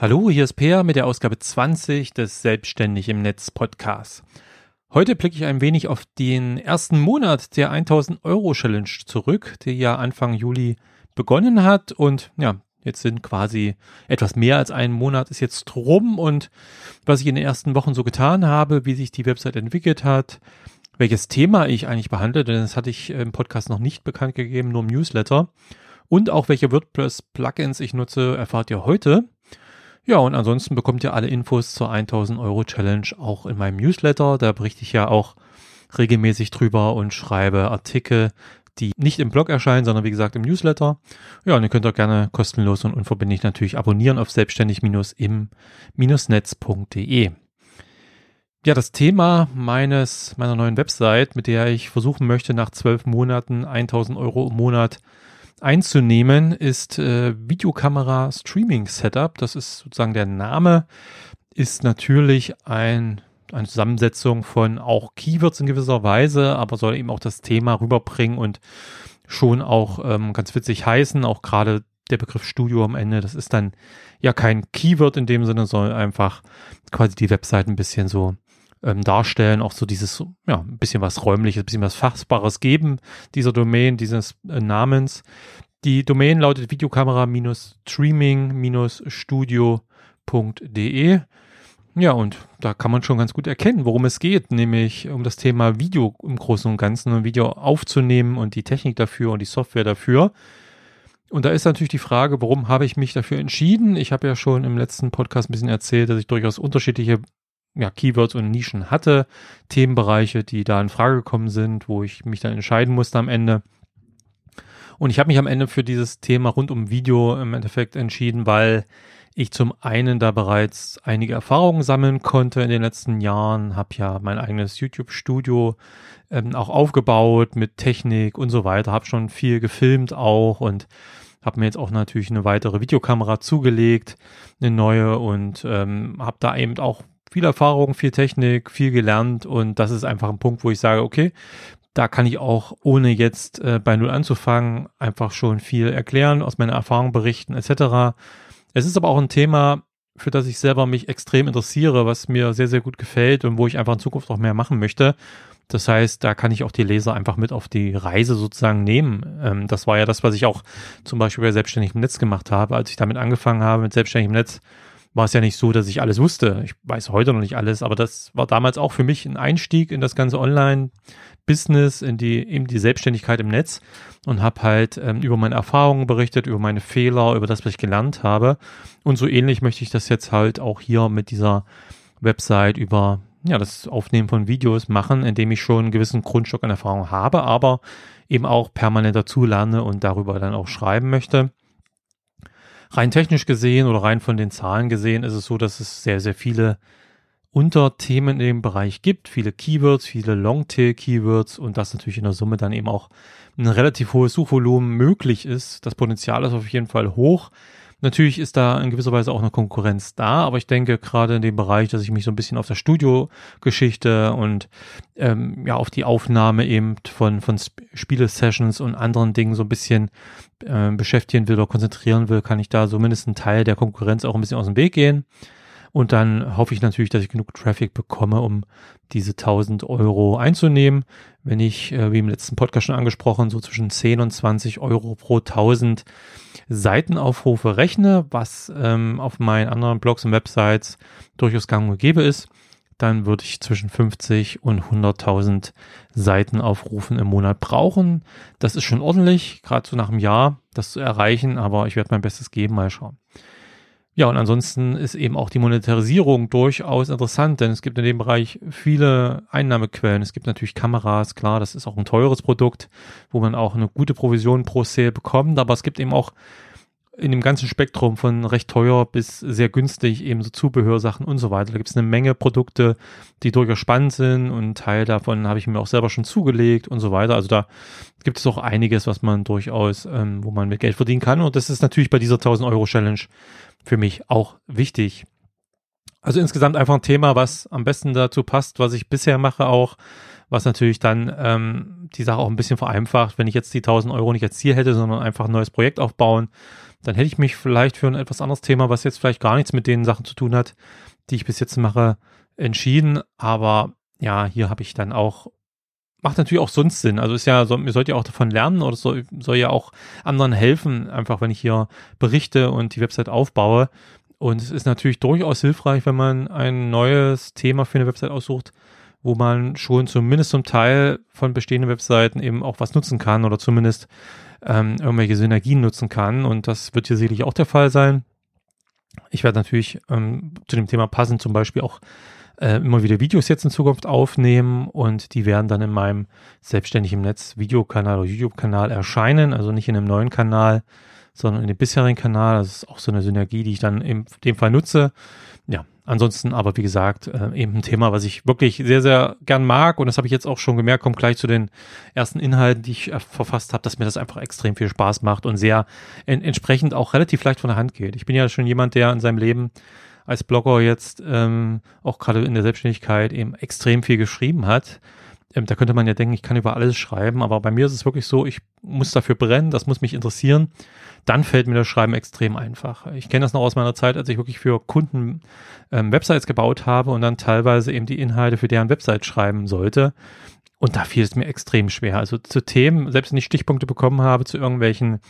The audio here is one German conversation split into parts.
Hallo, hier ist Peer mit der Ausgabe 20 des Selbstständig im Netz Podcasts. Heute blicke ich ein wenig auf den ersten Monat der 1000 Euro Challenge zurück, die ja Anfang Juli begonnen hat und ja, jetzt sind quasi etwas mehr als ein Monat ist jetzt rum und was ich in den ersten Wochen so getan habe, wie sich die Website entwickelt hat, welches Thema ich eigentlich behandle, denn das hatte ich im Podcast noch nicht bekannt gegeben, nur im Newsletter und auch welche WordPress Plugins ich nutze, erfahrt ihr heute. Ja, und ansonsten bekommt ihr alle Infos zur 1000 Euro Challenge auch in meinem Newsletter. Da berichte ich ja auch regelmäßig drüber und schreibe Artikel, die nicht im Blog erscheinen, sondern wie gesagt im Newsletter. Ja, und ihr könnt auch gerne kostenlos und unverbindlich natürlich abonnieren auf selbstständig-im-netz.de. Ja, das Thema meines, meiner neuen Website, mit der ich versuchen möchte, nach zwölf Monaten 1000 Euro im Monat einzunehmen, ist äh, Videokamera Streaming Setup. Das ist sozusagen der Name, ist natürlich ein, eine Zusammensetzung von auch Keywords in gewisser Weise, aber soll eben auch das Thema rüberbringen und schon auch ähm, ganz witzig heißen, auch gerade der Begriff Studio am Ende, das ist dann ja kein Keyword in dem Sinne, sondern einfach quasi die Website ein bisschen so ähm, darstellen, auch so dieses, ja, ein bisschen was räumliches, ein bisschen was Fassbares geben, dieser Domain, dieses äh, Namens. Die Domain lautet videokamera-streaming-studio.de. Ja, und da kann man schon ganz gut erkennen, worum es geht, nämlich um das Thema Video im Großen und Ganzen und Video aufzunehmen und die Technik dafür und die Software dafür. Und da ist natürlich die Frage, warum habe ich mich dafür entschieden? Ich habe ja schon im letzten Podcast ein bisschen erzählt, dass ich durchaus unterschiedliche ja, Keywords und Nischen hatte, Themenbereiche, die da in Frage gekommen sind, wo ich mich dann entscheiden musste am Ende. Und ich habe mich am Ende für dieses Thema rund um Video im Endeffekt entschieden, weil ich zum einen da bereits einige Erfahrungen sammeln konnte in den letzten Jahren, habe ja mein eigenes YouTube-Studio ähm, auch aufgebaut mit Technik und so weiter, habe schon viel gefilmt auch und habe mir jetzt auch natürlich eine weitere Videokamera zugelegt, eine neue und ähm, habe da eben auch viel Erfahrung, viel Technik, viel gelernt und das ist einfach ein Punkt, wo ich sage, okay, da kann ich auch, ohne jetzt äh, bei Null anzufangen, einfach schon viel erklären, aus meiner Erfahrung berichten etc. Es ist aber auch ein Thema, für das ich selber mich extrem interessiere, was mir sehr, sehr gut gefällt und wo ich einfach in Zukunft auch mehr machen möchte. Das heißt, da kann ich auch die Leser einfach mit auf die Reise sozusagen nehmen. Ähm, das war ja das, was ich auch zum Beispiel bei Selbstständig im Netz gemacht habe. Als ich damit angefangen habe mit Selbstständig im Netz, war es ja nicht so, dass ich alles wusste. Ich weiß heute noch nicht alles, aber das war damals auch für mich ein Einstieg in das ganze Online-Business, in die eben die Selbstständigkeit im Netz und habe halt ähm, über meine Erfahrungen berichtet, über meine Fehler, über das, was ich gelernt habe. Und so ähnlich möchte ich das jetzt halt auch hier mit dieser Website über ja, das Aufnehmen von Videos machen, indem ich schon einen gewissen Grundstock an Erfahrung habe, aber eben auch permanent dazu lerne und darüber dann auch schreiben möchte. Rein technisch gesehen oder rein von den Zahlen gesehen ist es so, dass es sehr, sehr viele Unterthemen in dem Bereich gibt, viele Keywords, viele Longtail-Keywords und das natürlich in der Summe dann eben auch ein relativ hohes Suchvolumen möglich ist. Das Potenzial ist auf jeden Fall hoch. Natürlich ist da in gewisser Weise auch eine Konkurrenz da, aber ich denke gerade in dem Bereich, dass ich mich so ein bisschen auf der Studiogeschichte und ähm, ja auf die Aufnahme eben von von Spiele-Sessions und anderen Dingen so ein bisschen äh, beschäftigen will oder konzentrieren will, kann ich da zumindest einen Teil der Konkurrenz auch ein bisschen aus dem Weg gehen. Und dann hoffe ich natürlich, dass ich genug Traffic bekomme, um diese 1000 Euro einzunehmen. Wenn ich, äh, wie im letzten Podcast schon angesprochen, so zwischen 10 und 20 Euro pro 1000 Seitenaufrufe rechne, was ähm, auf meinen anderen Blogs und Websites durchaus gang und gäbe ist, dann würde ich zwischen 50 und 100.000 Seitenaufrufen im Monat brauchen. Das ist schon ordentlich, gerade so nach einem Jahr, das zu erreichen, aber ich werde mein Bestes geben, mal schauen. Ja, und ansonsten ist eben auch die Monetarisierung durchaus interessant, denn es gibt in dem Bereich viele Einnahmequellen. Es gibt natürlich Kameras, klar, das ist auch ein teures Produkt, wo man auch eine gute Provision pro Sale bekommt, aber es gibt eben auch in dem ganzen Spektrum von recht teuer bis sehr günstig eben so Zubehörsachen und so weiter. Da gibt es eine Menge Produkte, die durchaus spannend sind und Teil davon habe ich mir auch selber schon zugelegt und so weiter. Also da gibt es auch einiges, was man durchaus, ähm, wo man mit Geld verdienen kann und das ist natürlich bei dieser 1000 Euro Challenge für mich auch wichtig. Also insgesamt einfach ein Thema, was am besten dazu passt, was ich bisher mache auch, was natürlich dann ähm, die Sache auch ein bisschen vereinfacht, wenn ich jetzt die 1000 Euro nicht als Ziel hätte, sondern einfach ein neues Projekt aufbauen, dann hätte ich mich vielleicht für ein etwas anderes Thema, was jetzt vielleicht gar nichts mit den Sachen zu tun hat, die ich bis jetzt mache, entschieden. Aber ja, hier habe ich dann auch macht natürlich auch sonst Sinn. Also ist ja, so, ihr sollt ja auch davon lernen oder soll, soll ja auch anderen helfen, einfach wenn ich hier berichte und die Website aufbaue. Und es ist natürlich durchaus hilfreich, wenn man ein neues Thema für eine Website aussucht, wo man schon zumindest zum Teil von bestehenden Webseiten eben auch was nutzen kann oder zumindest ähm, irgendwelche Synergien nutzen kann. Und das wird hier sicherlich auch der Fall sein. Ich werde natürlich ähm, zu dem Thema passend zum Beispiel auch äh, immer wieder Videos jetzt in Zukunft aufnehmen und die werden dann in meinem selbstständigen Netz Videokanal oder YouTube-Kanal erscheinen, also nicht in einem neuen Kanal, sondern in dem bisherigen Kanal. Das ist auch so eine Synergie, die ich dann in dem Fall nutze. Ja, ansonsten aber wie gesagt, äh, eben ein Thema, was ich wirklich sehr, sehr gern mag und das habe ich jetzt auch schon gemerkt, kommt gleich zu den ersten Inhalten, die ich äh, verfasst habe, dass mir das einfach extrem viel Spaß macht und sehr en entsprechend auch relativ leicht von der Hand geht. Ich bin ja schon jemand, der in seinem Leben als Blogger jetzt ähm, auch gerade in der Selbstständigkeit eben extrem viel geschrieben hat. Ähm, da könnte man ja denken, ich kann über alles schreiben, aber bei mir ist es wirklich so, ich muss dafür brennen, das muss mich interessieren. Dann fällt mir das Schreiben extrem einfach. Ich kenne das noch aus meiner Zeit, als ich wirklich für Kunden ähm, Websites gebaut habe und dann teilweise eben die Inhalte für deren Website schreiben sollte. Und da fiel es mir extrem schwer. Also zu Themen, selbst wenn ich Stichpunkte bekommen habe zu irgendwelchen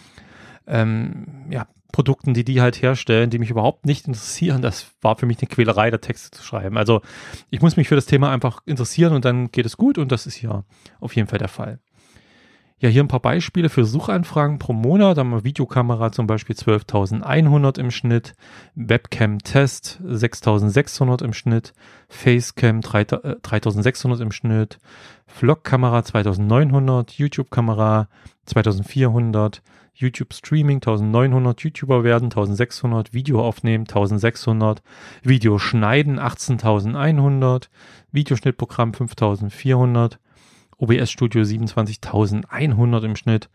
ähm, ja, Produkten, die die halt herstellen, die mich überhaupt nicht interessieren. Das war für mich eine Quälerei, da Texte zu schreiben. Also ich muss mich für das Thema einfach interessieren und dann geht es gut und das ist hier auf jeden Fall der Fall. Ja, hier ein paar Beispiele für Suchanfragen pro Monat. Da haben wir Videokamera zum Beispiel 12.100 im Schnitt, Webcam-Test 6.600 im Schnitt, Facecam 3.600 äh, im Schnitt, Vlog-Kamera 2.900, YouTube-Kamera 2.400, YouTube Streaming 1900, YouTuber werden 1600, Video aufnehmen 1600, Video schneiden 18100, Videoschnittprogramm 5400, OBS Studio 27100 im Schnitt,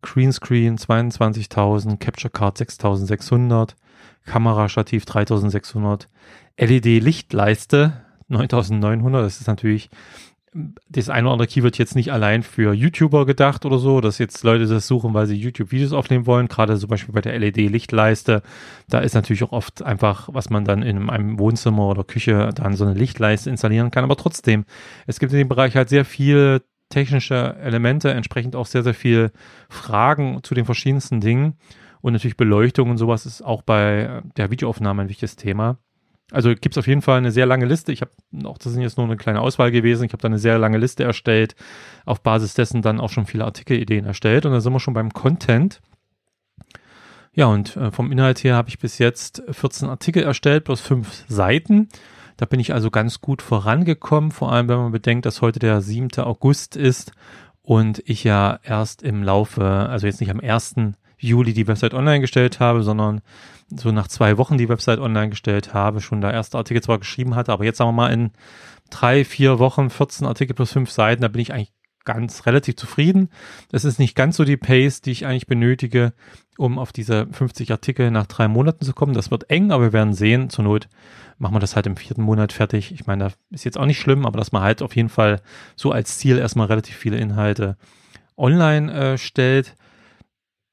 Greenscreen 22.000, Capture Card 6600, Kamerastativ 3600, LED Lichtleiste 9900, das ist natürlich das eine oder andere Keyword jetzt nicht allein für YouTuber gedacht oder so, dass jetzt Leute das suchen, weil sie YouTube-Videos aufnehmen wollen. Gerade zum Beispiel bei der LED-Lichtleiste, da ist natürlich auch oft einfach, was man dann in einem Wohnzimmer oder Küche dann so eine Lichtleiste installieren kann. Aber trotzdem, es gibt in dem Bereich halt sehr viele technische Elemente, entsprechend auch sehr, sehr viel Fragen zu den verschiedensten Dingen. Und natürlich Beleuchtung und sowas ist auch bei der Videoaufnahme ein wichtiges Thema. Also gibt es auf jeden Fall eine sehr lange Liste. Ich habe auch, das sind jetzt nur eine kleine Auswahl gewesen. Ich habe da eine sehr lange Liste erstellt, auf Basis dessen dann auch schon viele Artikelideen erstellt. Und da sind wir schon beim Content. Ja, und äh, vom Inhalt her habe ich bis jetzt 14 Artikel erstellt, plus fünf Seiten. Da bin ich also ganz gut vorangekommen, vor allem wenn man bedenkt, dass heute der 7. August ist und ich ja erst im Laufe, also jetzt nicht am 1. Juli die Website online gestellt habe, sondern so nach zwei Wochen die Website online gestellt habe, schon da erste Artikel zwar geschrieben hatte, aber jetzt sagen wir mal in drei, vier Wochen 14 Artikel plus fünf Seiten, da bin ich eigentlich ganz relativ zufrieden. Das ist nicht ganz so die Pace, die ich eigentlich benötige, um auf diese 50 Artikel nach drei Monaten zu kommen. Das wird eng, aber wir werden sehen. Zur Not machen wir das halt im vierten Monat fertig. Ich meine, das ist jetzt auch nicht schlimm, aber dass man halt auf jeden Fall so als Ziel erstmal relativ viele Inhalte online äh, stellt.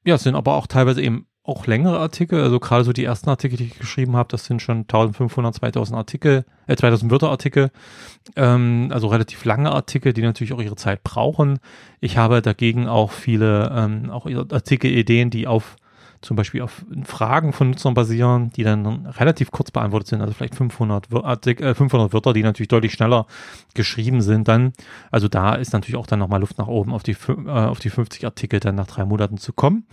Ja, es sind aber auch teilweise eben auch längere Artikel, also gerade so die ersten Artikel, die ich geschrieben habe, das sind schon 1500, 2000 Artikel, äh, 2000 Wörter Artikel, ähm, also relativ lange Artikel, die natürlich auch ihre Zeit brauchen. Ich habe dagegen auch viele ähm, auch Artikelideen, die auf zum Beispiel auf Fragen von Nutzern basieren, die dann relativ kurz beantwortet sind, also vielleicht 500, Artik äh, 500 Wörter, die natürlich deutlich schneller geschrieben sind dann. Also da ist natürlich auch dann nochmal Luft nach oben, auf die, äh, auf die 50 Artikel dann nach drei Monaten zu kommen.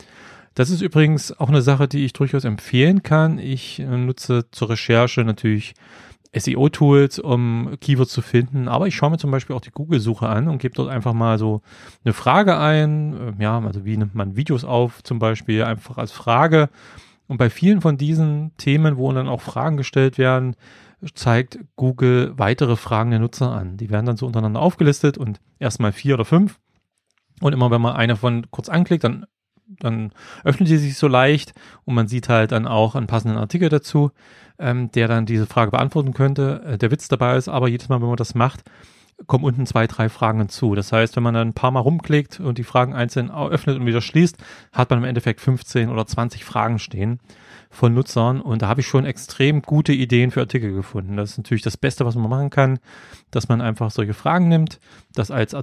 Das ist übrigens auch eine Sache, die ich durchaus empfehlen kann. Ich äh, nutze zur Recherche natürlich SEO-Tools, um Keywords zu finden, aber ich schaue mir zum Beispiel auch die Google-Suche an und gebe dort einfach mal so eine Frage ein. Ähm, ja, also wie nimmt man Videos auf zum Beispiel einfach als Frage. Und bei vielen von diesen Themen, wo dann auch Fragen gestellt werden, zeigt Google weitere Fragen der Nutzer an. Die werden dann so untereinander aufgelistet und erstmal vier oder fünf. Und immer wenn man eine von kurz anklickt, dann dann öffnet die sich so leicht und man sieht halt dann auch einen passenden Artikel dazu, ähm, der dann diese Frage beantworten könnte. Äh, der Witz dabei ist aber, jedes Mal, wenn man das macht, kommen unten zwei, drei Fragen hinzu. Das heißt, wenn man dann ein paar Mal rumklickt und die Fragen einzeln öffnet und wieder schließt, hat man im Endeffekt 15 oder 20 Fragen stehen von Nutzern und da habe ich schon extrem gute Ideen für Artikel gefunden. Das ist natürlich das Beste, was man machen kann, dass man einfach solche Fragen nimmt, das als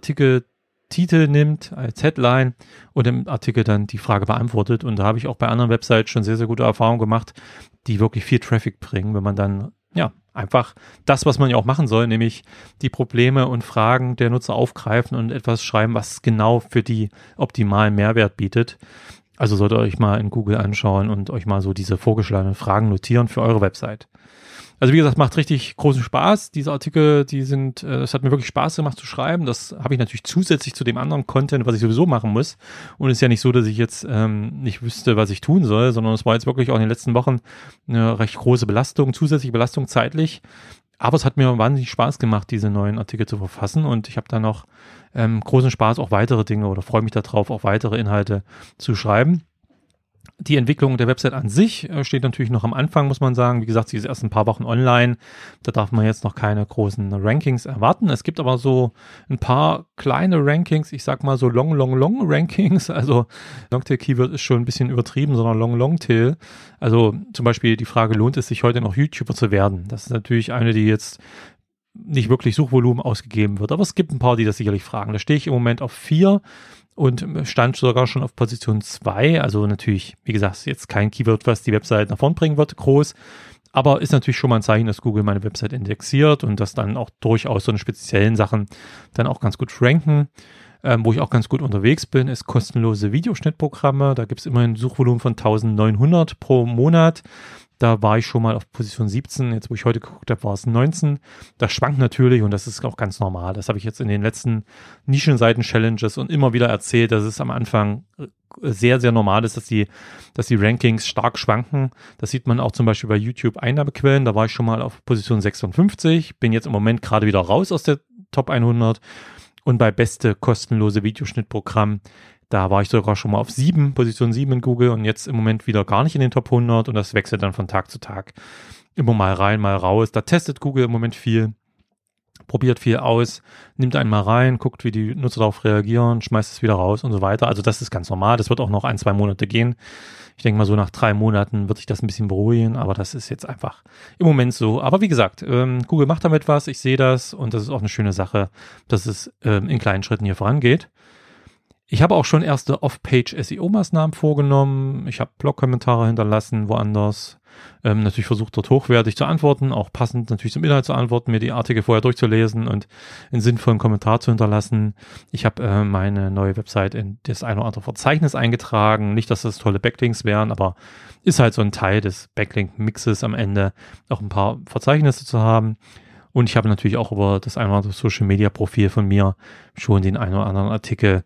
Artikeltitel nimmt, als Headline und im Artikel dann die Frage beantwortet. Und da habe ich auch bei anderen Websites schon sehr, sehr gute Erfahrungen gemacht, die wirklich viel Traffic bringen, wenn man dann ja, einfach das, was man ja auch machen soll, nämlich die Probleme und Fragen der Nutzer aufgreifen und etwas schreiben, was genau für die optimalen Mehrwert bietet. Also solltet ihr euch mal in Google anschauen und euch mal so diese vorgeschlagenen Fragen notieren für eure Website. Also wie gesagt, macht richtig großen Spaß. Diese Artikel, die sind, äh, es hat mir wirklich Spaß gemacht zu schreiben. Das habe ich natürlich zusätzlich zu dem anderen Content, was ich sowieso machen muss. Und es ist ja nicht so, dass ich jetzt ähm, nicht wüsste, was ich tun soll, sondern es war jetzt wirklich auch in den letzten Wochen eine recht große Belastung, zusätzliche Belastung zeitlich. Aber es hat mir wahnsinnig Spaß gemacht, diese neuen Artikel zu verfassen. Und ich habe da noch ähm, großen Spaß, auch weitere Dinge oder freue mich darauf, auch weitere Inhalte zu schreiben. Die Entwicklung der Website an sich äh, steht natürlich noch am Anfang, muss man sagen. Wie gesagt, sie ist erst ein paar Wochen online. Da darf man jetzt noch keine großen Rankings erwarten. Es gibt aber so ein paar kleine Rankings. Ich sag mal so Long, Long, Long Rankings. Also Longtail Keyword ist schon ein bisschen übertrieben, sondern Long, Long Tail. Also zum Beispiel die Frage, lohnt es sich heute noch YouTuber zu werden? Das ist natürlich eine, die jetzt nicht wirklich Suchvolumen ausgegeben wird. Aber es gibt ein paar, die das sicherlich fragen. Da stehe ich im Moment auf vier und stand sogar schon auf Position zwei. Also natürlich, wie gesagt, jetzt kein Keyword, was die Website nach vorn bringen wird, groß. Aber ist natürlich schon mal ein Zeichen, dass Google meine Website indexiert und dass dann auch durchaus so eine speziellen Sachen dann auch ganz gut ranken. Ähm, wo ich auch ganz gut unterwegs bin, ist kostenlose Videoschnittprogramme. Da gibt es immerhin ein Suchvolumen von 1900 pro Monat. Da war ich schon mal auf Position 17. Jetzt, wo ich heute geguckt habe, war es 19. Das schwankt natürlich und das ist auch ganz normal. Das habe ich jetzt in den letzten Nischenseiten-Challenges und immer wieder erzählt, dass es am Anfang äh, sehr, sehr normal ist, dass die, dass die Rankings stark schwanken. Das sieht man auch zum Beispiel bei YouTube Einnahmequellen. Da war ich schon mal auf Position 56, bin jetzt im Moment gerade wieder raus aus der Top 100 und bei beste kostenlose Videoschnittprogramm da war ich sogar schon mal auf sieben, Position sieben in Google und jetzt im Moment wieder gar nicht in den Top 100 und das wechselt dann von Tag zu Tag immer mal rein, mal raus. Da testet Google im Moment viel, probiert viel aus, nimmt einen mal rein, guckt, wie die Nutzer darauf reagieren, schmeißt es wieder raus und so weiter. Also das ist ganz normal. Das wird auch noch ein, zwei Monate gehen. Ich denke mal, so nach drei Monaten wird sich das ein bisschen beruhigen, aber das ist jetzt einfach im Moment so. Aber wie gesagt, ähm, Google macht damit was, ich sehe das und das ist auch eine schöne Sache, dass es ähm, in kleinen Schritten hier vorangeht. Ich habe auch schon erste Off-Page-SEO-Maßnahmen vorgenommen. Ich habe Blog-Kommentare hinterlassen, woanders. Ähm, natürlich versucht dort hochwertig zu antworten, auch passend natürlich zum Inhalt zu antworten, mir die Artikel vorher durchzulesen und einen sinnvollen Kommentar zu hinterlassen. Ich habe äh, meine neue Website in das ein oder andere Verzeichnis eingetragen. Nicht, dass das tolle Backlinks wären, aber ist halt so ein Teil des Backlink-Mixes am Ende, auch ein paar Verzeichnisse zu haben. Und ich habe natürlich auch über das ein oder andere Social-Media-Profil von mir schon den ein oder anderen Artikel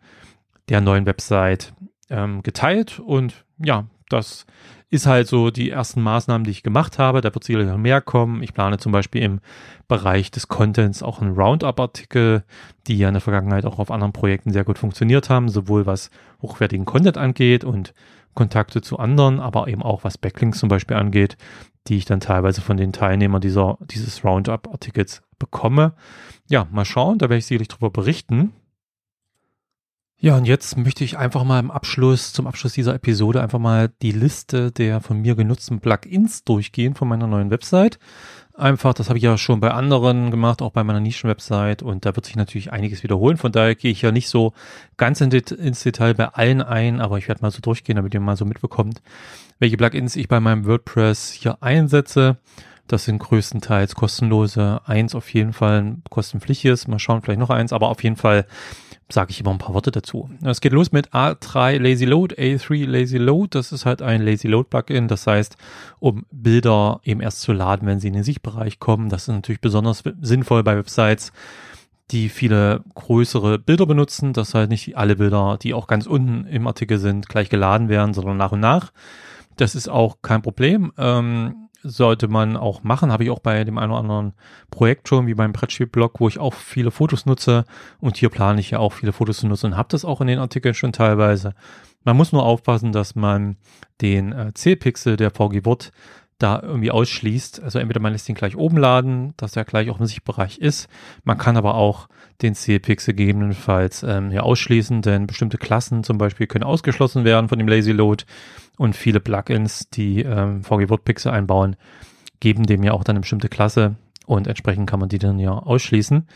der neuen Website ähm, geteilt. Und ja, das ist halt so die ersten Maßnahmen, die ich gemacht habe. Da wird sicherlich noch mehr kommen. Ich plane zum Beispiel im Bereich des Contents auch einen Roundup-Artikel, die ja in der Vergangenheit auch auf anderen Projekten sehr gut funktioniert haben, sowohl was hochwertigen Content angeht und Kontakte zu anderen, aber eben auch was Backlinks zum Beispiel angeht, die ich dann teilweise von den Teilnehmern dieser, dieses Roundup-Artikels bekomme. Ja, mal schauen, da werde ich sicherlich darüber berichten. Ja, und jetzt möchte ich einfach mal im Abschluss, zum Abschluss dieser Episode einfach mal die Liste der von mir genutzten Plugins durchgehen von meiner neuen Website. Einfach, das habe ich ja schon bei anderen gemacht, auch bei meiner Nischen-Website und da wird sich natürlich einiges wiederholen. Von daher gehe ich ja nicht so ganz in Det ins Detail bei allen ein, aber ich werde mal so durchgehen, damit ihr mal so mitbekommt, welche Plugins ich bei meinem WordPress hier einsetze. Das sind größtenteils kostenlose. Eins auf jeden Fall kostenpflichtiges. Mal schauen, vielleicht noch eins, aber auf jeden Fall sage ich immer ein paar Worte dazu. Es geht los mit A3 Lazy Load, A3 Lazy Load. Das ist halt ein Lazy Load Plugin. Das heißt, um Bilder eben erst zu laden, wenn sie in den Sichtbereich kommen. Das ist natürlich besonders sinnvoll bei Websites, die viele größere Bilder benutzen. Das halt nicht alle Bilder, die auch ganz unten im Artikel sind, gleich geladen werden, sondern nach und nach. Das ist auch kein Problem. Ähm, sollte man auch machen, habe ich auch bei dem einen oder anderen Projekt schon, wie beim Brettspiel-Blog, wo ich auch viele Fotos nutze und hier plane ich ja auch viele Fotos zu nutzen und habe das auch in den Artikeln schon teilweise. Man muss nur aufpassen, dass man den äh, C-Pixel der VG Wort da irgendwie ausschließt. Also entweder man lässt ihn gleich oben laden, dass er gleich auch im Sichtbereich ist. Man kann aber auch den CLPix gegebenenfalls ähm, hier ausschließen, denn bestimmte Klassen zum Beispiel können ausgeschlossen werden von dem Lazy Load und viele Plugins, die ähm, VG Word Pixel einbauen, geben dem ja auch dann eine bestimmte Klasse und entsprechend kann man die dann ja ausschließen.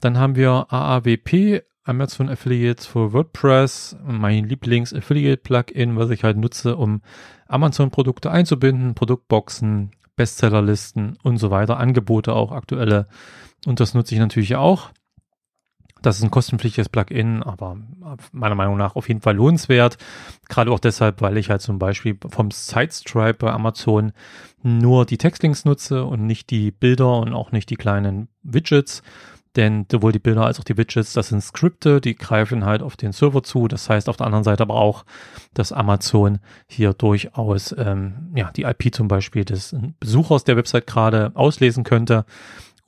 Dann haben wir AAWP, Amazon Affiliates für WordPress, mein Lieblings-Affiliate-Plugin, was ich halt nutze, um Amazon-Produkte einzubinden, Produktboxen, Bestsellerlisten und so weiter, Angebote auch aktuelle. Und das nutze ich natürlich auch. Das ist ein kostenpflichtiges Plugin, aber meiner Meinung nach auf jeden Fall lohnenswert. Gerade auch deshalb, weil ich halt zum Beispiel vom Sidestripe bei Amazon nur die Textlinks nutze und nicht die Bilder und auch nicht die kleinen Widgets. Denn sowohl die Bilder als auch die Widgets, das sind Skripte, die greifen halt auf den Server zu. Das heißt auf der anderen Seite aber auch, dass Amazon hier durchaus ähm, ja, die IP zum Beispiel des Besuchers der Website gerade auslesen könnte.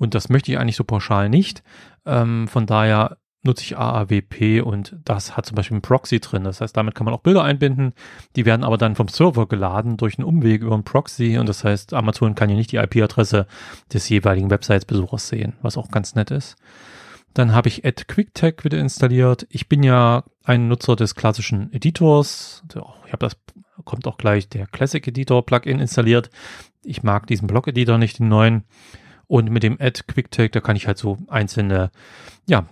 Und das möchte ich eigentlich so pauschal nicht. Ähm, von daher nutze ich AAWP und das hat zum Beispiel einen Proxy drin. Das heißt, damit kann man auch Bilder einbinden. Die werden aber dann vom Server geladen durch einen Umweg über einen Proxy und das heißt, Amazon kann ja nicht die IP-Adresse des jeweiligen Websites-Besuchers sehen, was auch ganz nett ist. Dann habe ich Add QuickTag wieder installiert. Ich bin ja ein Nutzer des klassischen Editors. Ich habe das, kommt auch gleich der Classic Editor Plugin installiert. Ich mag diesen Block-Editor nicht, den neuen. Und mit dem Add QuickTag, da kann ich halt so einzelne, ja,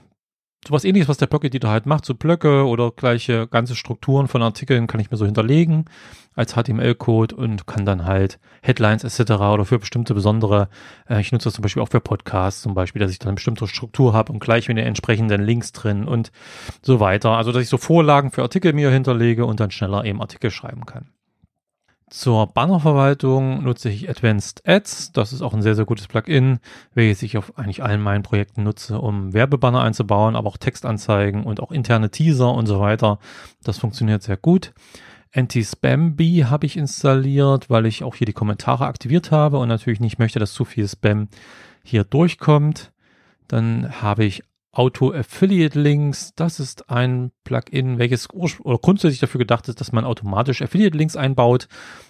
sowas ähnliches, was der Blog-Editor halt macht, so Blöcke oder gleiche ganze Strukturen von Artikeln kann ich mir so hinterlegen als HTML-Code und kann dann halt Headlines etc. oder für bestimmte besondere, äh, ich nutze das zum Beispiel auch für Podcasts zum Beispiel, dass ich dann eine bestimmte Struktur habe und gleich mit den entsprechenden Links drin und so weiter. Also, dass ich so Vorlagen für Artikel mir hinterlege und dann schneller eben Artikel schreiben kann. Zur Bannerverwaltung nutze ich Advanced Ads. Das ist auch ein sehr, sehr gutes Plugin, welches ich auf eigentlich allen meinen Projekten nutze, um Werbebanner einzubauen, aber auch Textanzeigen und auch interne Teaser und so weiter. Das funktioniert sehr gut. Anti-Spam-Bee habe ich installiert, weil ich auch hier die Kommentare aktiviert habe und natürlich nicht möchte, dass zu viel Spam hier durchkommt. Dann habe ich Auto Affiliate Links, das ist ein Plugin, welches oder grundsätzlich dafür gedacht ist, dass man automatisch Affiliate Links einbaut.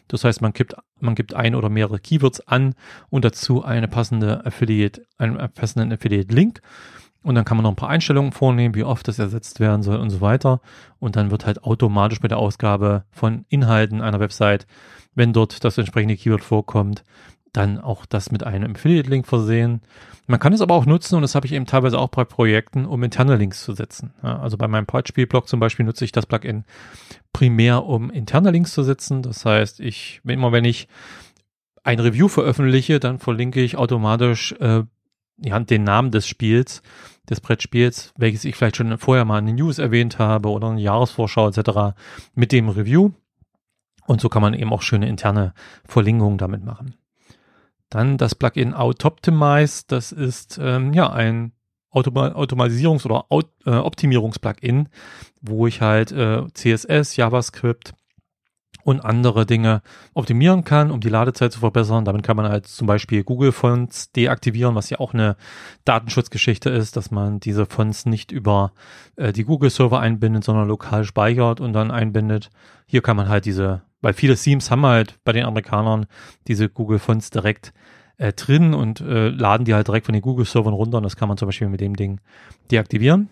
Das heißt, man gibt, man gibt ein oder mehrere Keywords an und dazu eine passende Affiliate, einen passenden Affiliate Link. Und dann kann man noch ein paar Einstellungen vornehmen, wie oft das ersetzt werden soll und so weiter. Und dann wird halt automatisch bei der Ausgabe von Inhalten einer Website, wenn dort das entsprechende Keyword vorkommt, dann auch das mit einem Affiliate-Link versehen. Man kann es aber auch nutzen, und das habe ich eben teilweise auch bei Projekten, um interne Links zu setzen. Ja, also bei meinem Brettspielblog zum Beispiel nutze ich das Plugin primär, um interne Links zu setzen. Das heißt, ich, immer wenn ich ein Review veröffentliche, dann verlinke ich automatisch äh, ja, den Namen des Spiels, des Brettspiels, welches ich vielleicht schon vorher mal in den News erwähnt habe oder eine Jahresvorschau etc. mit dem Review. Und so kann man eben auch schöne interne Verlinkungen damit machen. Dann das Plugin Autoptimize, das ist ähm, ja ein Automa Automatisierungs- oder Aut äh, Optimierungs-Plugin, wo ich halt äh, CSS, JavaScript und andere Dinge optimieren kann, um die Ladezeit zu verbessern. Damit kann man halt zum Beispiel Google Fonts deaktivieren, was ja auch eine Datenschutzgeschichte ist, dass man diese Fonts nicht über äh, die Google Server einbindet, sondern lokal speichert und dann einbindet. Hier kann man halt diese weil viele Themes haben halt bei den Amerikanern diese Google Fonts direkt äh, drin und äh, laden die halt direkt von den Google-Servern runter und das kann man zum Beispiel mit dem Ding deaktivieren.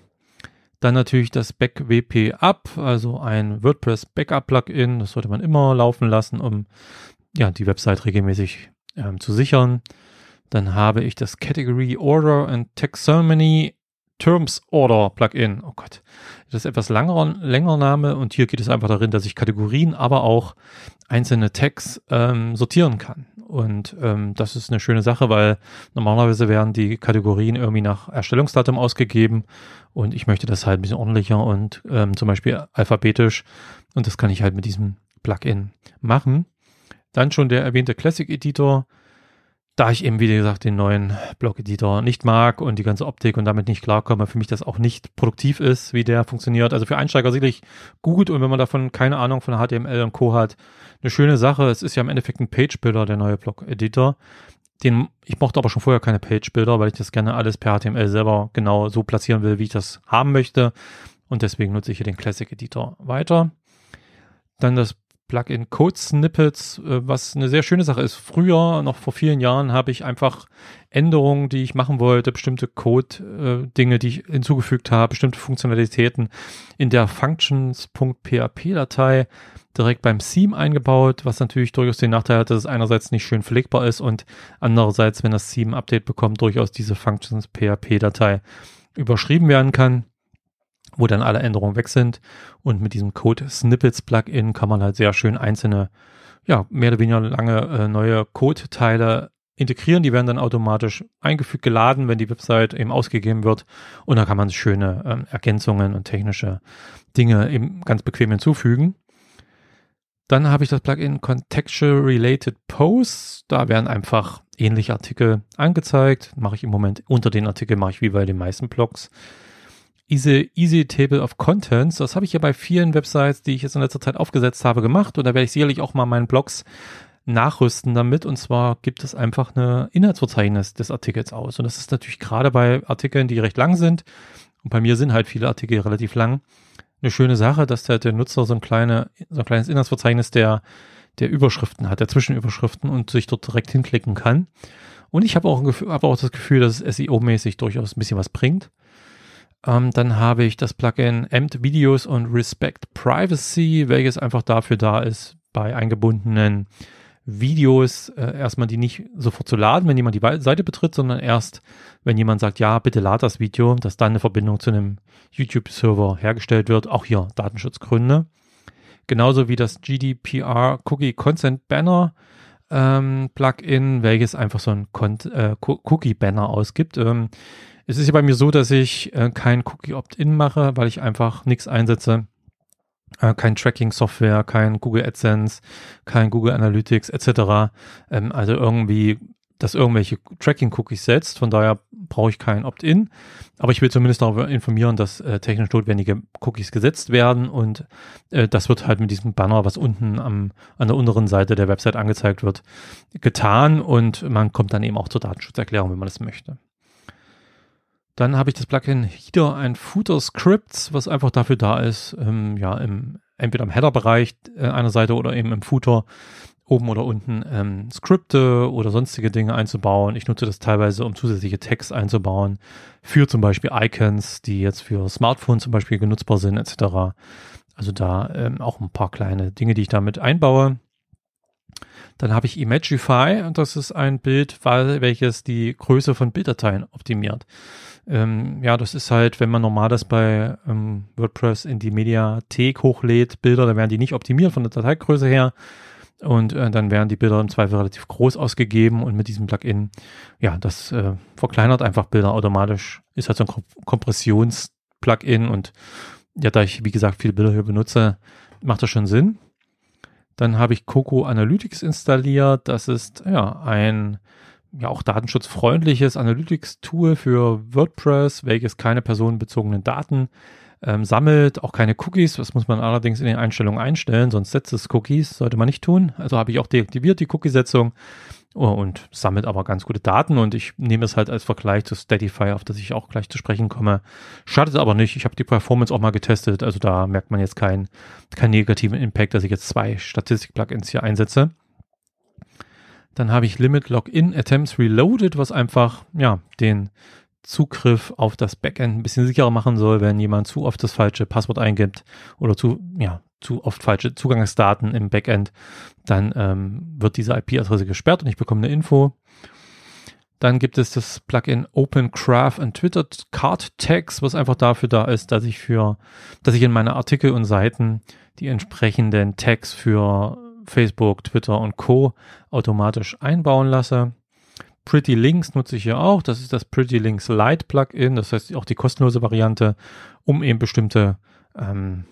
Dann natürlich das BackWP Up, also ein WordPress Backup Plugin. Das sollte man immer laufen lassen, um ja, die Website regelmäßig ähm, zu sichern. Dann habe ich das Category Order and Taxonomy Terms Order Plugin. Oh Gott, das ist etwas langer, länger Name und hier geht es einfach darin, dass ich Kategorien, aber auch einzelne Tags ähm, sortieren kann. Und ähm, das ist eine schöne Sache, weil normalerweise werden die Kategorien irgendwie nach Erstellungsdatum ausgegeben und ich möchte das halt ein bisschen ordentlicher und ähm, zum Beispiel alphabetisch und das kann ich halt mit diesem Plugin machen. Dann schon der erwähnte Classic Editor da ich eben, wie gesagt, den neuen Blog-Editor nicht mag und die ganze Optik und damit nicht klarkomme, für mich das auch nicht produktiv ist, wie der funktioniert. Also für Einsteiger sicherlich gut und wenn man davon keine Ahnung von HTML und Co. hat, eine schöne Sache. Es ist ja im Endeffekt ein Page-Builder, der neue Blog-Editor. Den, ich mochte aber schon vorher keine Page-Builder, weil ich das gerne alles per HTML selber genau so platzieren will, wie ich das haben möchte. Und deswegen nutze ich hier den Classic Editor weiter. Dann das Plugin Code Snippets, äh, was eine sehr schöne Sache ist. Früher, noch vor vielen Jahren, habe ich einfach Änderungen, die ich machen wollte, bestimmte Code-Dinge, die ich hinzugefügt habe, bestimmte Funktionalitäten in der Functions.php-Datei direkt beim Theme eingebaut, was natürlich durchaus den Nachteil hat, dass es einerseits nicht schön pflegbar ist und andererseits, wenn das Theme Update bekommt, durchaus diese Functions.php-Datei überschrieben werden kann wo dann alle Änderungen weg sind. Und mit diesem Code Snippets Plugin kann man halt sehr schön einzelne, ja, mehr oder weniger lange äh, neue Code-Teile integrieren. Die werden dann automatisch eingefügt, geladen, wenn die Website eben ausgegeben wird. Und da kann man schöne ähm, Ergänzungen und technische Dinge eben ganz bequem hinzufügen. Dann habe ich das Plugin Contextual Related Posts. Da werden einfach ähnliche Artikel angezeigt. Mache ich im Moment unter den Artikeln, mache ich wie bei den meisten Blogs Easy, Easy Table of Contents. Das habe ich ja bei vielen Websites, die ich jetzt in letzter Zeit aufgesetzt habe, gemacht. Und da werde ich sicherlich auch mal meinen Blogs nachrüsten damit. Und zwar gibt es einfach eine Inhaltsverzeichnis des Artikels aus. Und das ist natürlich gerade bei Artikeln, die recht lang sind. Und bei mir sind halt viele Artikel relativ lang. Eine schöne Sache, dass der, der Nutzer so ein, kleine, so ein kleines Inhaltsverzeichnis der, der Überschriften hat, der Zwischenüberschriften und sich dort direkt hinklicken kann. Und ich habe auch, hab auch das Gefühl, dass es SEO-mäßig durchaus ein bisschen was bringt. Ähm, dann habe ich das Plugin Empt Videos und Respect Privacy, welches einfach dafür da ist, bei eingebundenen Videos äh, erstmal die nicht sofort zu laden, wenn jemand die Seite betritt, sondern erst, wenn jemand sagt, ja, bitte lad das Video, dass dann eine Verbindung zu einem YouTube-Server hergestellt wird. Auch hier Datenschutzgründe. Genauso wie das GDPR Cookie Consent Banner ähm, Plugin, welches einfach so ein äh, Cookie Banner ausgibt. Ähm, es ist ja bei mir so, dass ich äh, kein Cookie Opt-in mache, weil ich einfach nichts einsetze. Äh, kein Tracking-Software, kein Google AdSense, kein Google Analytics etc. Ähm, also irgendwie, dass irgendwelche Tracking-Cookies setzt. Von daher brauche ich kein Opt-in. Aber ich will zumindest darüber informieren, dass äh, technisch notwendige Cookies gesetzt werden. Und äh, das wird halt mit diesem Banner, was unten am, an der unteren Seite der Website angezeigt wird, getan. Und man kommt dann eben auch zur Datenschutzerklärung, wenn man das möchte. Dann habe ich das Plugin Header and Footer Scripts, was einfach dafür da ist, ähm, ja, im, entweder im Header-Bereich äh, einer Seite oder eben im Footer oben oder unten ähm, Skripte oder sonstige Dinge einzubauen. Ich nutze das teilweise, um zusätzliche Text einzubauen für zum Beispiel Icons, die jetzt für Smartphones zum Beispiel genutzbar sind, etc. Also da ähm, auch ein paar kleine Dinge, die ich damit einbaue. Dann habe ich Imagify und das ist ein Bild, welches die Größe von Bilddateien optimiert. Ähm, ja, das ist halt, wenn man normal das bei ähm, WordPress in die Mediathek hochlädt, Bilder, dann werden die nicht optimiert von der Dateigröße her. Und äh, dann werden die Bilder im Zweifel relativ groß ausgegeben und mit diesem Plugin, ja, das äh, verkleinert einfach Bilder automatisch. Ist halt so ein Kompressions-Plugin und ja, da ich, wie gesagt, viele Bilder hier benutze, macht das schon Sinn. Dann habe ich Coco Analytics installiert. Das ist ja ein ja auch datenschutzfreundliches Analytics-Tool für WordPress, welches keine personenbezogenen Daten ähm, sammelt, auch keine Cookies. Das muss man allerdings in den Einstellungen einstellen, sonst setzt es Cookies, sollte man nicht tun. Also habe ich auch deaktiviert die Cookie-Setzung oh, und sammelt aber ganz gute Daten und ich nehme es halt als Vergleich zu Steadify, auf das ich auch gleich zu sprechen komme. Schadet aber nicht. Ich habe die Performance auch mal getestet, also da merkt man jetzt keinen keinen negativen Impact, dass ich jetzt zwei Statistik-Plugins hier einsetze. Dann habe ich Limit Login Attempts Reloaded, was einfach, ja, den Zugriff auf das Backend ein bisschen sicherer machen soll, wenn jemand zu oft das falsche Passwort eingibt oder zu, ja, zu oft falsche Zugangsdaten im Backend, dann ähm, wird diese IP-Adresse gesperrt und ich bekomme eine Info. Dann gibt es das Plugin Open Graph and Twitter Card Tags, was einfach dafür da ist, dass ich für, dass ich in meine Artikel und Seiten die entsprechenden Tags für Facebook, Twitter und Co. automatisch einbauen lasse. Pretty Links nutze ich hier auch. Das ist das Pretty Links Lite Plugin. Das heißt auch die kostenlose Variante, um eben bestimmte ähm,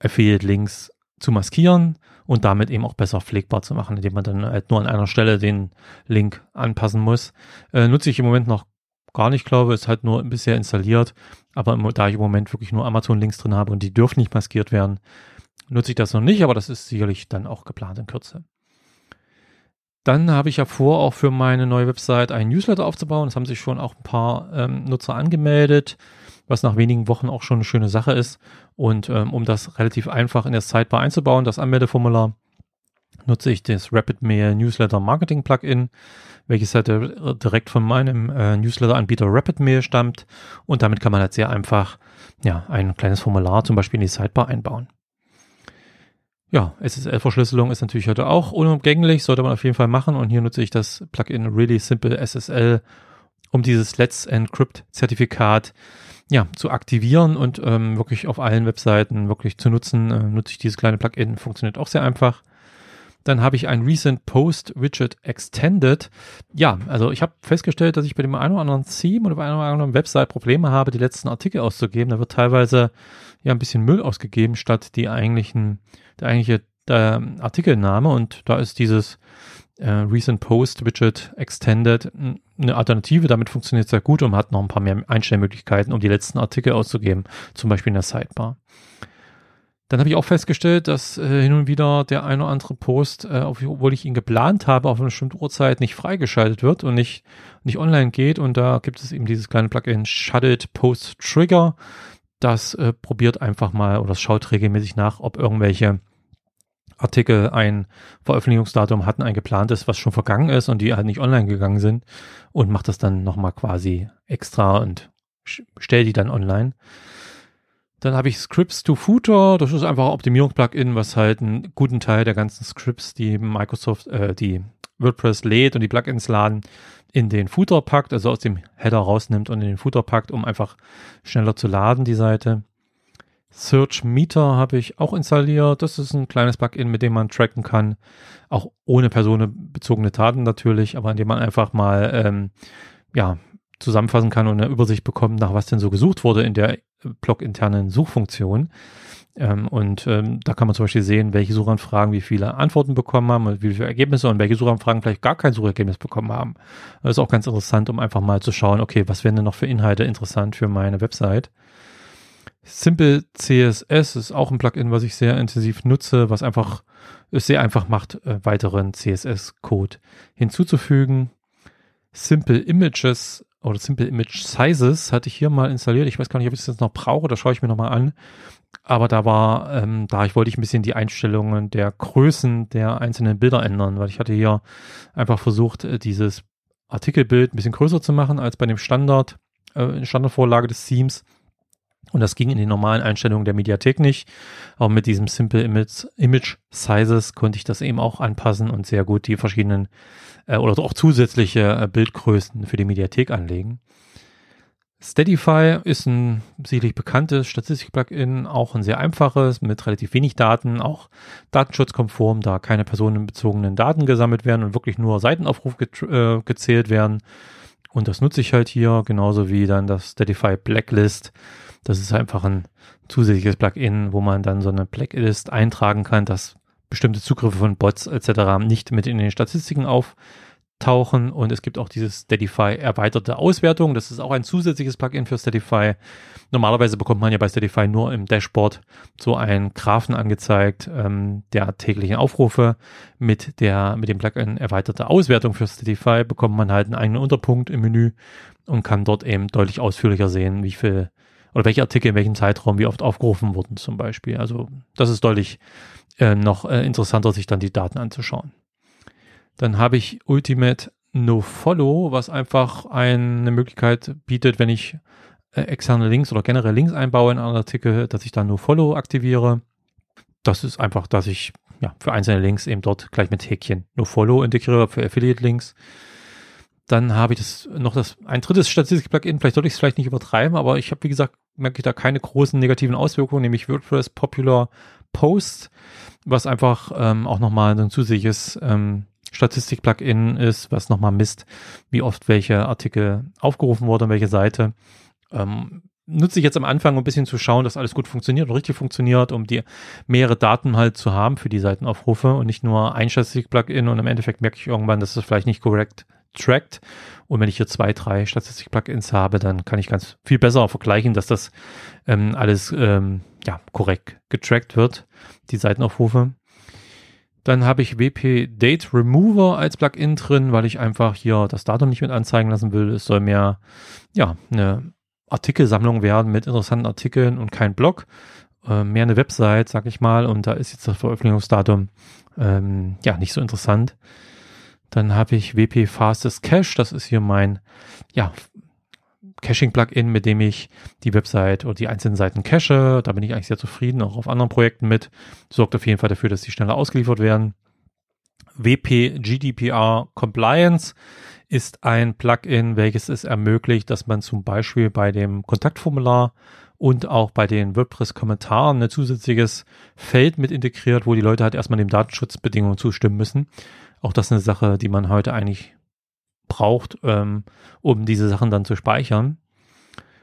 Affiliate-Links zu maskieren und damit eben auch besser pflegbar zu machen, indem man dann halt nur an einer Stelle den Link anpassen muss. Äh, nutze ich im Moment noch gar nicht, glaube ist halt nur bisher installiert, aber da ich im Moment wirklich nur Amazon-Links drin habe und die dürfen nicht maskiert werden, nutze ich das noch nicht, aber das ist sicherlich dann auch geplant in Kürze. Dann habe ich ja vor, auch für meine neue Website einen Newsletter aufzubauen. Das haben sich schon auch ein paar ähm, Nutzer angemeldet, was nach wenigen Wochen auch schon eine schöne Sache ist. Und ähm, um das relativ einfach in der Sidebar einzubauen, das Anmeldeformular, nutze ich das Rapid Mail Newsletter Marketing Plugin, welches halt direkt von meinem äh, Newsletter-Anbieter Rapid Mail stammt. Und damit kann man halt sehr einfach ja, ein kleines Formular zum Beispiel in die Sidebar einbauen. Ja, SSL-Verschlüsselung ist natürlich heute auch unumgänglich, sollte man auf jeden Fall machen. Und hier nutze ich das Plugin Really Simple SSL, um dieses Let's Encrypt-Zertifikat ja, zu aktivieren und ähm, wirklich auf allen Webseiten wirklich zu nutzen. Äh, nutze ich dieses kleine Plugin, funktioniert auch sehr einfach. Dann habe ich ein Recent Post Widget Extended. Ja, also ich habe festgestellt, dass ich bei dem einen oder anderen Theme oder bei einer oder anderen Website Probleme habe, die letzten Artikel auszugeben. Da wird teilweise ja ein bisschen Müll ausgegeben, statt die eigentlichen, der eigentliche der Artikelname. Und da ist dieses äh, Recent Post Widget Extended eine Alternative. Damit funktioniert es sehr gut und man hat noch ein paar mehr Einstellmöglichkeiten, um die letzten Artikel auszugeben, zum Beispiel in der Sidebar. Dann habe ich auch festgestellt, dass äh, hin und wieder der ein oder andere Post, äh, obwohl ich ihn geplant habe, auf eine bestimmte Uhrzeit nicht freigeschaltet wird und nicht, nicht online geht. Und da gibt es eben dieses kleine Plugin Shuttled Post Trigger. Das äh, probiert einfach mal oder schaut regelmäßig nach, ob irgendwelche Artikel ein Veröffentlichungsdatum hatten, ein geplantes, was schon vergangen ist und die halt nicht online gegangen sind und macht das dann nochmal quasi extra und stellt die dann online. Dann habe ich Scripts to Footer. Das ist einfach ein Optimierungsplugin, was halt einen guten Teil der ganzen Scripts, die Microsoft, äh, die WordPress lädt und die Plugins laden, in den Footer packt, also aus dem Header rausnimmt und in den Footer packt, um einfach schneller zu laden, die Seite. Search Meter habe ich auch installiert. Das ist ein kleines Plugin, mit dem man tracken kann, auch ohne personenbezogene Daten natürlich, aber indem man einfach mal ähm, ja zusammenfassen kann und eine Übersicht bekommt, nach was denn so gesucht wurde in der blog-internen Suchfunktion. Ähm, und ähm, da kann man zum Beispiel sehen, welche Suchanfragen wie viele Antworten bekommen haben und wie viele Ergebnisse und welche Suchanfragen vielleicht gar kein Suchergebnis bekommen haben. Das ist auch ganz interessant, um einfach mal zu schauen, okay, was wären denn noch für Inhalte interessant für meine Website. Simple CSS ist auch ein Plugin, was ich sehr intensiv nutze, was einfach es sehr einfach macht, äh, weiteren CSS-Code hinzuzufügen. Simple Images oder Simple Image Sizes hatte ich hier mal installiert. Ich weiß gar nicht, ob ich das jetzt noch brauche, das schaue ich mir nochmal an. Aber da war, ähm, da ich wollte ich ein bisschen die Einstellungen der Größen der einzelnen Bilder ändern, weil ich hatte hier einfach versucht, äh, dieses Artikelbild ein bisschen größer zu machen als bei dem Standard, äh, Standardvorlage des Themes. Und das ging in den normalen Einstellungen der Mediathek nicht. Aber mit diesem Simple Image, Image Sizes konnte ich das eben auch anpassen und sehr gut die verschiedenen äh, oder auch zusätzliche äh, Bildgrößen für die Mediathek anlegen. Steadify ist ein sicherlich bekanntes Statistik-Plugin, auch ein sehr einfaches, mit relativ wenig Daten, auch datenschutzkonform, da keine personenbezogenen Daten gesammelt werden und wirklich nur Seitenaufruf äh, gezählt werden. Und das nutze ich halt hier, genauso wie dann das Steadify Blacklist. Das ist einfach ein zusätzliches Plugin, wo man dann so eine Blacklist eintragen kann, dass bestimmte Zugriffe von Bots etc. nicht mit in den Statistiken auftauchen. Und es gibt auch dieses Steadify erweiterte Auswertung. Das ist auch ein zusätzliches Plugin für Steadify. Normalerweise bekommt man ja bei Steadify nur im Dashboard so einen Graphen angezeigt ähm, der täglichen Aufrufe. Mit der mit dem Plugin erweiterte Auswertung für Steadify bekommt man halt einen eigenen Unterpunkt im Menü und kann dort eben deutlich ausführlicher sehen, wie viel oder welche Artikel in welchem Zeitraum wie oft aufgerufen wurden zum Beispiel. Also das ist deutlich äh, noch äh, interessanter, sich dann die Daten anzuschauen. Dann habe ich Ultimate No Follow, was einfach eine Möglichkeit bietet, wenn ich äh, externe Links oder generell Links einbaue in einen Artikel, dass ich dann No Follow aktiviere. Das ist einfach, dass ich ja, für einzelne Links eben dort gleich mit Häkchen No Follow integriere für Affiliate Links. Dann habe ich das noch das ein drittes Statistik-Plugin, vielleicht sollte ich es vielleicht nicht übertreiben, aber ich habe, wie gesagt, merke ich da keine großen negativen Auswirkungen, nämlich WordPress Popular Post, was einfach ähm, auch nochmal ein zusätzliches ähm, Statistik-Plugin ist, was nochmal misst, wie oft welche Artikel aufgerufen wurde, welche Seite. Ähm, nutze ich jetzt am Anfang, um ein bisschen zu schauen, dass alles gut funktioniert und richtig funktioniert, um die mehrere Daten halt zu haben für die Seitenaufrufe und nicht nur ein Statistik-Plugin und im Endeffekt merke ich irgendwann, dass das vielleicht nicht korrekt trackt. Und wenn ich hier zwei, drei Statistik-Plugins habe, dann kann ich ganz viel besser vergleichen, dass das ähm, alles ähm, ja, korrekt getrackt wird, die Seitenaufrufe. Dann habe ich WP Date Remover als Plugin drin, weil ich einfach hier das Datum nicht mit anzeigen lassen will. Es soll mehr ja, eine Artikelsammlung werden mit interessanten Artikeln und kein Blog. äh, mehr eine Website, sag ich mal, und da ist jetzt das Veröffentlichungsdatum ähm, ja nicht so interessant. Dann habe ich WP Fastest Cache, das ist hier mein ja, Caching-Plugin, mit dem ich die Website oder die einzelnen Seiten cache. Da bin ich eigentlich sehr zufrieden, auch auf anderen Projekten mit. Sorgt auf jeden Fall dafür, dass die schneller ausgeliefert werden. WP GDPR Compliance ist ein Plugin, welches es ermöglicht, dass man zum Beispiel bei dem Kontaktformular und auch bei den WordPress-Kommentaren ein zusätzliches Feld mit integriert, wo die Leute halt erstmal dem Datenschutzbedingungen zustimmen müssen. Auch das ist eine Sache, die man heute eigentlich braucht, ähm, um diese Sachen dann zu speichern.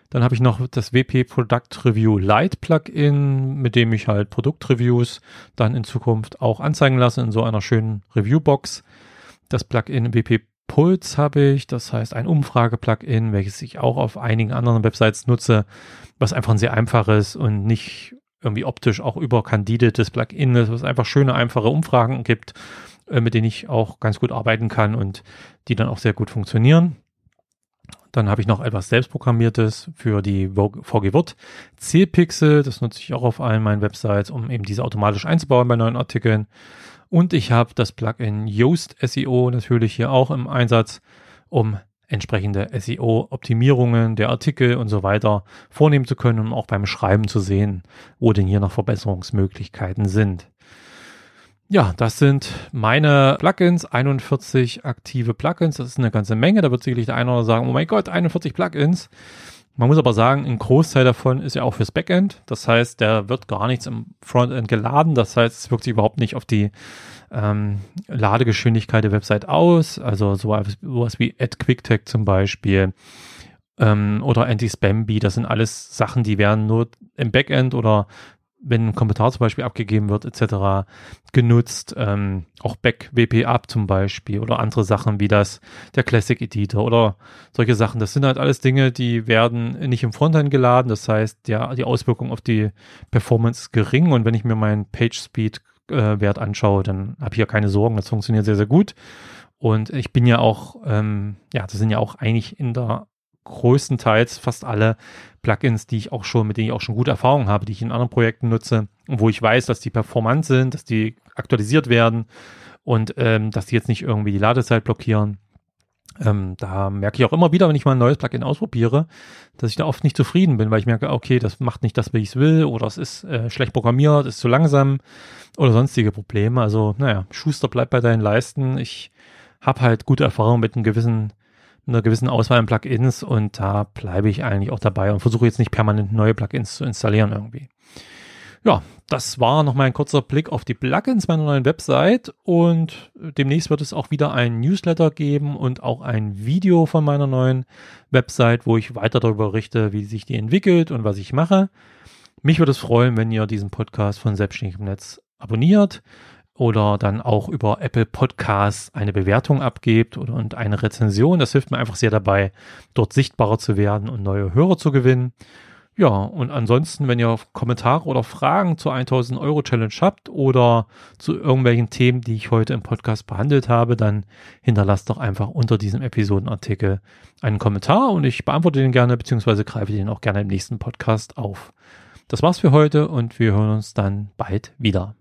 Dann habe ich noch das WP Product Review Lite Plugin, mit dem ich halt Produktreviews dann in Zukunft auch anzeigen lasse in so einer schönen Reviewbox. Das Plugin WP Puls habe ich, das heißt ein Umfrage-Plugin, welches ich auch auf einigen anderen Websites nutze, was einfach ein sehr einfaches und nicht irgendwie optisch auch überkandidetes Plugin ist, was einfach schöne, einfache Umfragen gibt, äh, mit denen ich auch ganz gut arbeiten kann und die dann auch sehr gut funktionieren. Dann habe ich noch etwas selbstprogrammiertes für die VG Word C-Pixel. Das nutze ich auch auf allen meinen Websites, um eben diese automatisch einzubauen bei neuen Artikeln. Und ich habe das Plugin Yoast SEO natürlich hier auch im Einsatz, um entsprechende SEO-Optimierungen der Artikel und so weiter vornehmen zu können, um auch beim Schreiben zu sehen, wo denn hier noch Verbesserungsmöglichkeiten sind. Ja, das sind meine Plugins, 41 aktive Plugins. Das ist eine ganze Menge. Da wird sicherlich der eine oder sagen, oh mein Gott, 41 Plugins. Man muss aber sagen, ein Großteil davon ist ja auch fürs Backend. Das heißt, der wird gar nichts im Frontend geladen. Das heißt, es wirkt sich überhaupt nicht auf die ähm, Ladegeschwindigkeit der Website aus. Also sowas, wie AdQuickTag zum Beispiel ähm, oder Anti-Spam-Bee. Das sind alles Sachen, die werden nur im Backend oder wenn ein Kommentar zum Beispiel abgegeben wird, etc., genutzt. Ähm, auch Back WP Up zum Beispiel oder andere Sachen wie das, der Classic Editor oder solche Sachen. Das sind halt alles Dinge, die werden nicht im Frontend geladen. Das heißt, ja, die Auswirkung auf die Performance ist gering. Und wenn ich mir meinen Page Speed äh, Wert anschaue, dann habe ich ja keine Sorgen. Das funktioniert sehr, sehr gut. Und ich bin ja auch, ähm, ja, das sind ja auch eigentlich in der größtenteils fast alle Plugins, die ich auch schon, mit denen ich auch schon gute Erfahrungen habe, die ich in anderen Projekten nutze und wo ich weiß, dass die performant sind, dass die aktualisiert werden und ähm, dass die jetzt nicht irgendwie die Ladezeit blockieren. Ähm, da merke ich auch immer wieder, wenn ich mal ein neues Plugin ausprobiere, dass ich da oft nicht zufrieden bin, weil ich merke, okay, das macht nicht das, wie ich es will, oder es ist äh, schlecht programmiert, ist zu langsam oder sonstige Probleme. Also, naja, Schuster bleibt bei deinen Leisten. Ich habe halt gute Erfahrungen mit einem gewissen einer gewissen Auswahl an Plugins und da bleibe ich eigentlich auch dabei und versuche jetzt nicht permanent neue Plugins zu installieren irgendwie. Ja, das war nochmal ein kurzer Blick auf die Plugins meiner neuen Website und demnächst wird es auch wieder ein Newsletter geben und auch ein Video von meiner neuen Website, wo ich weiter darüber berichte, wie sich die entwickelt und was ich mache. Mich würde es freuen, wenn ihr diesen Podcast von Selbstständig im Netz abonniert oder dann auch über Apple Podcasts eine Bewertung abgebt und eine Rezension. Das hilft mir einfach sehr dabei, dort sichtbarer zu werden und neue Hörer zu gewinnen. Ja, und ansonsten, wenn ihr Kommentare oder Fragen zur 1000 Euro Challenge habt oder zu irgendwelchen Themen, die ich heute im Podcast behandelt habe, dann hinterlasst doch einfach unter diesem Episodenartikel einen Kommentar und ich beantworte den gerne, beziehungsweise greife den auch gerne im nächsten Podcast auf. Das war's für heute und wir hören uns dann bald wieder.